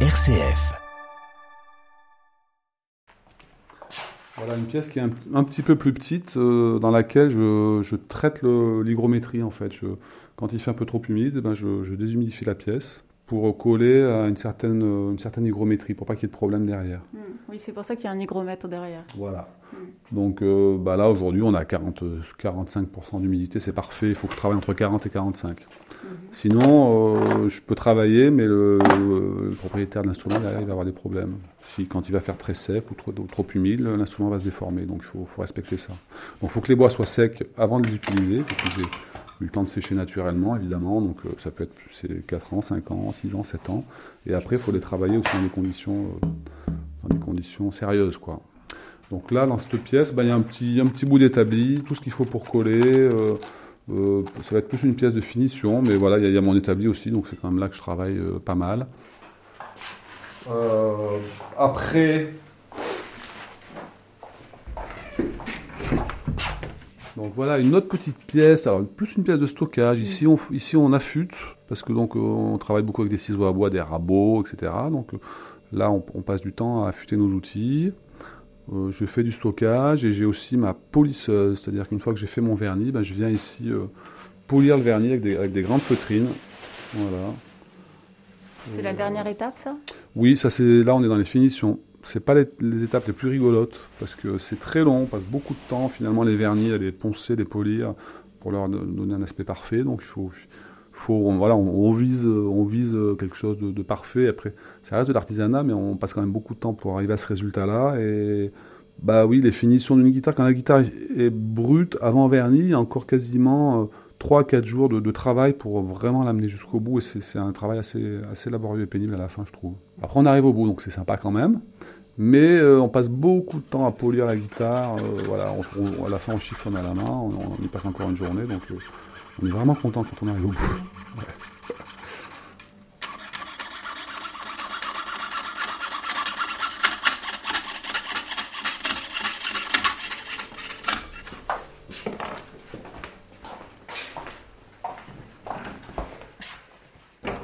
RCF. Voilà une pièce qui est un, un petit peu plus petite, euh, dans laquelle je, je traite l'hygrométrie en fait. Je- quand il fait un peu trop humide, eh ben je, je déshumidifie la pièce pour coller à une certaine, euh, une certaine hygrométrie, pour pas qu'il y ait de problème derrière. Hmm. Oui, c'est pour ça qu'il y a un hygromètre derrière. Voilà. Donc euh, bah là aujourd'hui on a 40, euh, 45% d'humidité, c'est parfait. Il faut que je travaille entre 40 et 45. Sinon euh, je peux travailler, mais le, propriétaire de l'instrument derrière il va avoir des problèmes. Si quand il va faire très sec ou trop, humide, l'instrument va se déformer. Donc il faut, respecter ça. Donc il faut que les bois soient secs avant de les utiliser. Il faut qu'ils aient eu le temps de sécher naturellement évidemment. Donc euh, ça peut être c'est 4 ans, 5 ans, 6 ans, 7 ans. Et après il faut les travailler aussi dans des conditions, euh, dans des conditions sérieuses quoi. Donc là, dans cette pièce, ben, il y a un petit, un petit bout d'établi, tout ce qu'il faut pour coller. Euh, ça va être plus une pièce de finition, mais voilà, il y, y a mon établi aussi, donc c'est quand même là que je travaille euh, pas mal. Euh, après, donc voilà, une autre petite pièce, alors plus une pièce de stockage. Ici, on, ici, on affûte, parce que donc on travaille beaucoup avec des ciseaux à bois, des rabots, etc. Donc là, on, on passe du temps à affûter nos outils. Euh, je fais du stockage et j'ai aussi ma polisseuse, c'est-à-dire qu'une fois que j'ai fait mon vernis, ben, je viens ici euh, polir le vernis avec des, avec des grandes feutrines. Voilà. C'est la dernière étape, ça? Oui, ça c'est là on est dans les finitions. C'est pas les, les étapes les plus rigolotes parce que c'est très long, on passe beaucoup de temps finalement les vernis à les poncer, les polir pour leur don- donner un aspect parfait. Donc il faut, faut on- voilà, on, vise, on vise quelque chose de, parfait. Après, ça reste de l'artisanat, mais on passe quand même beaucoup de temps pour arriver à ce résultat-là. Et bah oui, les finitions d'une guitare, quand la guitare est brute avant vernis, encore quasiment euh, 3 à 4 jours de, travail pour vraiment l'amener jusqu'au bout. Et c'est c'est un travail assez, assez laborieux et pénible à la fin, je trouve. Après, on arrive au bout, donc c'est sympa quand même. Mais euh, on passe beaucoup de temps à polir la guitare. euh, voilà, on, on- à la fin, on chiffonne à la main. On, on y passe encore une journée, donc euh, on est vraiment content quand on arrive au bout. Ouais.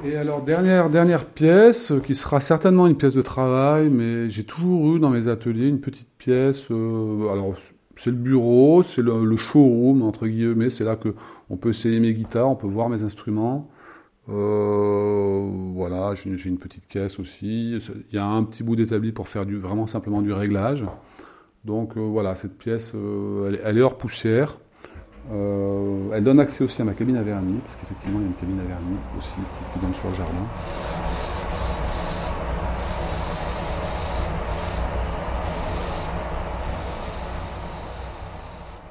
Et alors, dernière, dernière pièce, euh, qui sera certainement une pièce de travail, mais j'ai toujours eu dans mes ateliers une petite pièce. euh, alors, c'est le bureau, c'est le, showroom, entre guillemets, c'est là que on peut essayer mes guitares, on peut voir mes instruments. Euh, voilà, j'ai une petite caisse aussi. Il y a un petit bout d'établi pour faire du, vraiment simplement du réglage. Donc voilà, cette pièce, elle est hors poussière. Euh, elle donne accès aussi à ma cabine à vernis, parce qu'effectivement, il y a une cabine à vernis aussi qui, donne sur le jardin.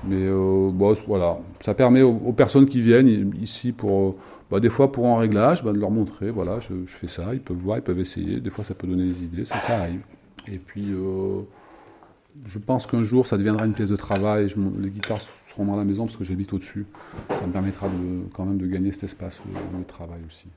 Mais euh, voilà, ça permet aux, personnes qui viennent ici pour, euh, bah, des fois pour un réglage, bah, de leur montrer, voilà, je, je fais ça, ils peuvent voir, ils peuvent essayer. Des fois, ça peut donner des idées, ça, ça arrive. Et puis, euh, je pense qu'un jour, ça deviendra une pièce de travail. Les guitares seront dans la maison parce que j'habite au-dessus. Ça me permettra de, quand même de gagner cet espace de travail aussi.